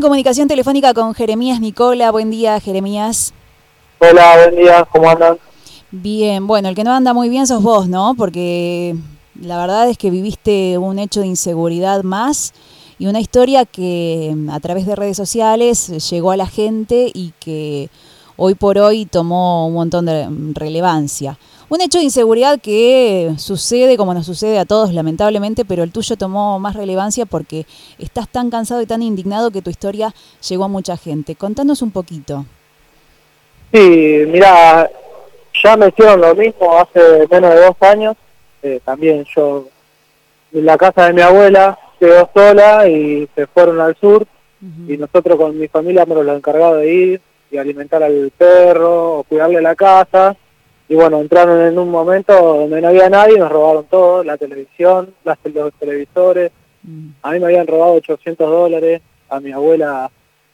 en comunicación telefónica con Jeremías Nicola. Buen día, Jeremías. Hola, buen día, ¿cómo andan? Bien, bueno, el que no anda muy bien sos vos, ¿no? Porque la verdad es que viviste un hecho de inseguridad más y una historia que a través de redes sociales llegó a la gente y que hoy por hoy tomó un montón de relevancia. Un hecho de inseguridad que sucede como nos sucede a todos lamentablemente, pero el tuyo tomó más relevancia porque estás tan cansado y tan indignado que tu historia llegó a mucha gente. Contanos un poquito. Sí, mira, ya me hicieron lo mismo hace menos de dos años. Eh, también yo, en la casa de mi abuela, quedó sola y se fueron al sur. Y nosotros con mi familia me lo encargado de ir y alimentar al perro o cuidarle la casa y bueno, entraron en un momento donde no había nadie, nos robaron todo, la televisión, las, los televisores, mm. a mí me habían robado 800 dólares, a mi abuela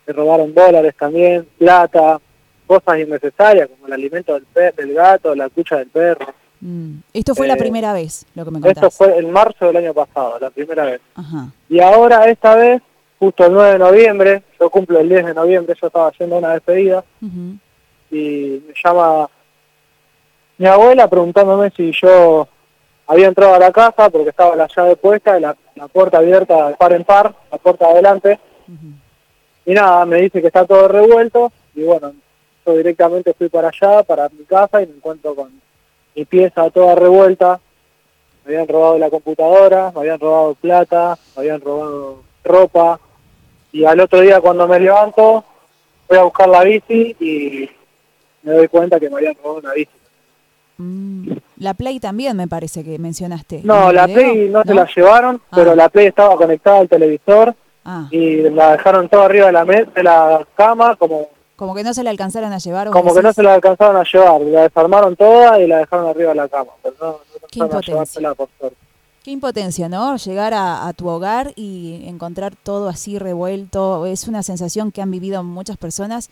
le robaron dólares también, plata, cosas innecesarias como el alimento del, del gato, la cucha del perro. Mm. Esto fue la eh, primera vez, lo que me contaste. Esto fue en marzo del año pasado, la primera vez. Y ahora, esta vez, justo el 9 de noviembre, yo cumplo el 10 de noviembre, yo estaba haciendo una despedida, y me llama mi abuela preguntándome si yo había entrado a la casa porque estaba la llave puesta y la, puerta abierta de par en par, la puerta adelante. Y nada, me dice que está todo revuelto y bueno, yo directamente fui para allá, para mi casa y me encuentro con mi pieza toda revuelta. Me habían robado la computadora, me habían robado plata, me habían robado ropa. Y al otro día cuando me levanto, voy a buscar la bici y me doy cuenta que me habían robado una bici. Mm, la Play también me parece que mencionaste. No, la Play no, se la llevaron, ah. pero la Play estaba conectada al televisor ah. y la dejaron todo arriba de la, de la cama como... Como que no se la alcanzaron a llevar. Como que no se la alcanzaron a llevar, la desarmaron toda y la dejaron arriba de la cama. Qué impotencia. Qué impotencia, ¿no? Llegar a, a, tu hogar y encontrar todo así revuelto. Es una sensación que han vivido muchas personas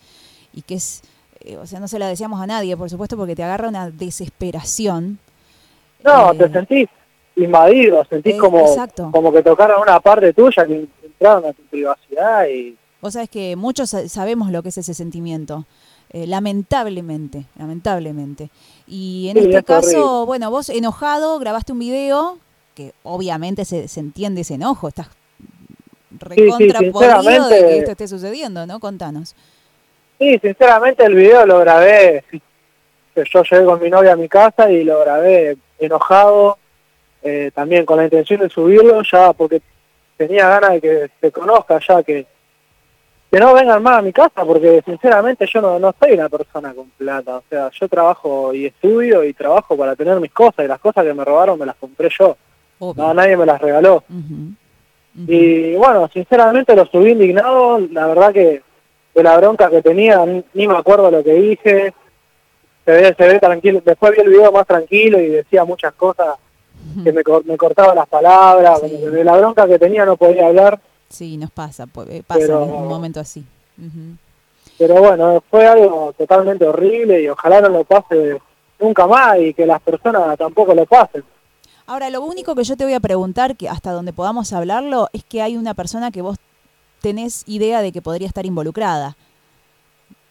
y que es eh, o sea, no se la decíamos a nadie, por supuesto, porque te agarra una desesperación. No, eh, te sentís invadido, sentís eh, como, como que tocaron una parte tuya, que entraron a tu privacidad y... Vos sabés que muchos sabemos lo que es ese sentimiento. lamentablemente, lamentablemente. Y en este caso, bueno, vos enojado grabaste un video que obviamente se, entiende ese enojo, estás recontra de que esto esté sucediendo, ¿no? Contanos. Sí, sinceramente el video lo grabé, yo llegué con mi novia a mi casa y lo grabé enojado, eh, también con la intención de subirlo ya porque tenía ganas de que se conozca ya, que, que no vengan más a mi casa porque sinceramente yo no, no soy una persona con plata, o sea, yo trabajo y estudio y trabajo para tener mis cosas y las cosas que me robaron me las compré yo, no, nadie me las regaló. Y bueno, sinceramente lo subí indignado, la verdad que de la bronca que tenía, ni, me acuerdo lo que dije, se ve, se ve tranquilo, después vi el video más tranquilo y decía muchas cosas que me, me cortaba las palabras, de la bronca que tenía no podía hablar. Sí, nos pasa, eh, pasa en un momento así. Pero bueno, fue algo totalmente horrible y ojalá no lo pase nunca más y que las personas tampoco lo pasen. Ahora, lo único que yo te voy a preguntar, que hasta donde podamos hablarlo, es que hay una persona que vos tenés idea de que podría estar involucrada.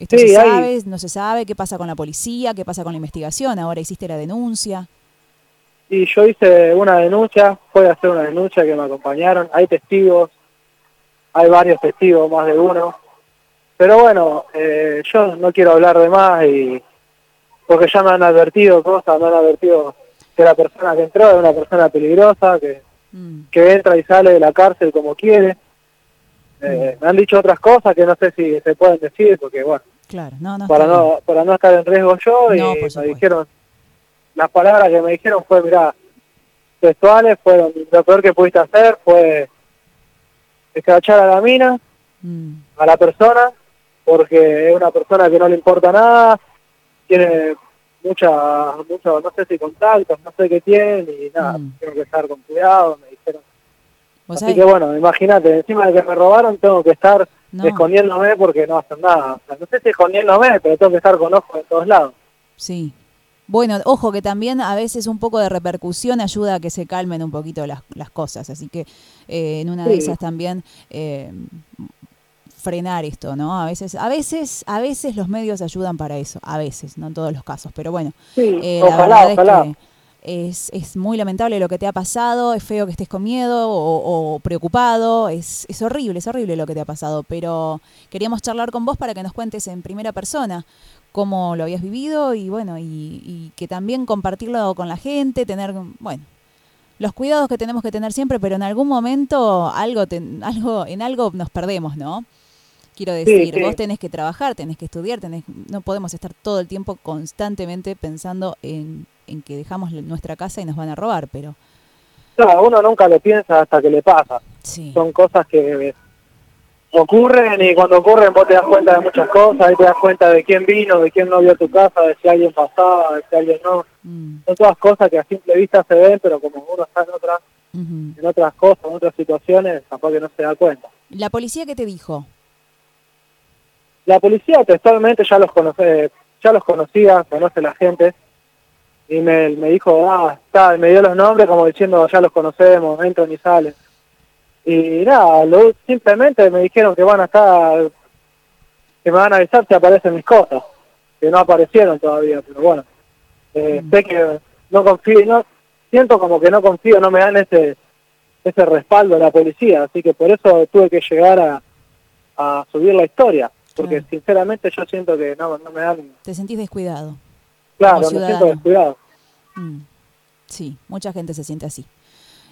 ¿Esto se sabe? ¿No se sabe? ¿Qué pasa con la policía? ¿Qué pasa con la investigación? Ahora hiciste la denuncia. Sí, yo hice una denuncia, fue a hacer una denuncia que me acompañaron. Hay testigos, hay varios testigos, más de uno. Pero bueno, eh, yo no quiero hablar de más y porque ya me han advertido cosas, me han advertido que la persona que entró es una persona peligrosa, que, mm. que entra y sale de la cárcel como quiere. Eh, me han dicho otras cosas que no sé si se pueden decir, porque bueno, claro, para, no, para no estar en riesgo yo, y me dijeron, las palabras que me dijeron fue, mira, textuales fueron, lo peor que pudiste hacer fue escrachar a la mina, mm. a la persona, porque es una persona que no le importa nada, tiene mucha, mucho, no sé si contactos, no sé qué tiene, y nada, mm. tengo que estar con cuidado, me Así que bueno, imagínate, encima de que me robaron tengo que estar escondiéndome porque no hacen nada. no sé si escondiéndome, pero tengo que estar con ojos de todos lados. Sí. Bueno, ojo que también a veces un poco de repercusión ayuda a que se calmen un poquito las, las cosas, así que eh, en una de esas también eh, frenar esto, ¿no? A veces, a veces, a veces los medios ayudan para eso, a veces, no en todos los casos, pero bueno, Sí, eh, ojalá, ojalá. es que es, es muy lamentable lo que te ha pasado, es feo que estés con miedo o, o preocupado, es, es horrible, es horrible lo que te ha pasado, pero queríamos charlar con vos para que nos cuentes en primera persona cómo lo habías vivido y bueno, y, y que también compartirlo con la gente, tener, bueno, los cuidados que tenemos que tener siempre, pero en algún momento algo, ten- algo en algo nos perdemos, ¿no? Quiero decir, sí. vos tenés que trabajar, tenés que estudiar, tenés, no podemos estar todo el tiempo constantemente pensando en, en que dejamos nuestra casa y nos van a robar, pero No, uno nunca lo piensa hasta que le pasa. sí, Son cosas que ocurren y cuando ocurren vos te das cuenta de muchas cosas, ahí te das cuenta de quién vino, de quién no vio tu casa, de si alguien pasaba, de si alguien no. mm, Son todas cosas que a simple vista se ven, pero como uno está en otras, en otras cosas, en otras situaciones, capaz que no se da cuenta. La policía qué te dijo? La policía textualmente ya los conoce, ya los conocía, conoce la gente, y me, me dijo, ah, está, me dio los nombres como diciendo, ya los conocemos, entran y salen. Y nada, lo- simplemente me dijeron que van a estar, que me van a avisar si aparecen mis cosas, que no aparecieron todavía, pero bueno, eh, Mm. sé que no confío, no, siento como que no confío, no me dan ese, ese respaldo de la policía, así que por eso tuve que llegar a, a subir la historia, porque Claro. sinceramente yo siento que no, no me dan, ¿Te sentís descuidado? Claro, me ciudadano. siento descuidado. Mm, Sí, mucha gente se siente así.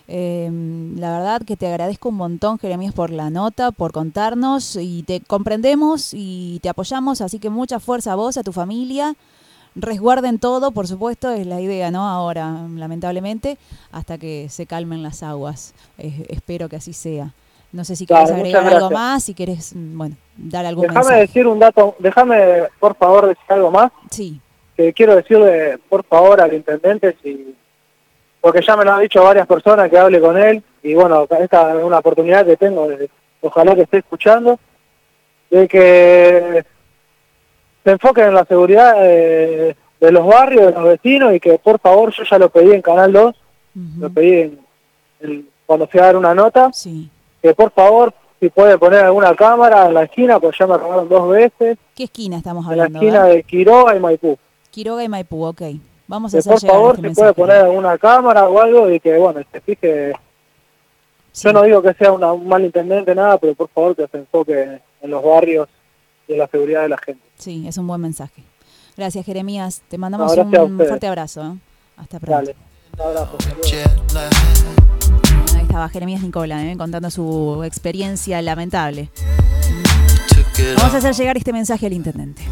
Eh, la verdad que te agradezco un montón, Jeremías, por la nota, por contarnos y te comprendemos y te apoyamos, así que mucha fuerza a vos, a tu familia. Resguarden todo, por supuesto, es la idea, ¿no? Ahora, lamentablemente, hasta que se calmen las aguas. Eh, espero que así sea. No sé si Claro, querés agregar algo más, si querés, mm, bueno, dar algún Déjame mensaje. decir un dato, déjame por favor decir algo más, Sí, que quiero decirle por favor al intendente si porque ya me lo han dicho varias personas que hable con él y bueno, esta es una oportunidad que tengo, de- ojalá que esté escuchando, de que se enfoquen en la seguridad de, de los barrios, de los vecinos y que por favor, yo ya lo pedí en Canal 2, ujú, lo pedí en- en- cuando fui a dar una nota, sí. que por favor si puede poner alguna cámara en la esquina, pues ya me robaron dos veces, ¿Qué esquina estamos en la hablando? esquina eh? de Quiroga y Maipú. Quiroga y Maipú, ok. Vamos a hacer por llegar favor este si puede poner alguna cámara o algo y que bueno, se fije Sí. Yo no digo que sea una- un mal intendente, nada, pero por favor que se enfoque en los barrios y en la seguridad de la gente. Sí, es un buen mensaje. Gracias, Jeremías. Te mandamos No, un fuerte abrazo. ¿eh? Hasta pronto. Dale, un abrazo. Ahí estaba Jeremías Nicola ¿eh? contando su experiencia lamentable. Vamos a hacer llegar este mensaje al intendente.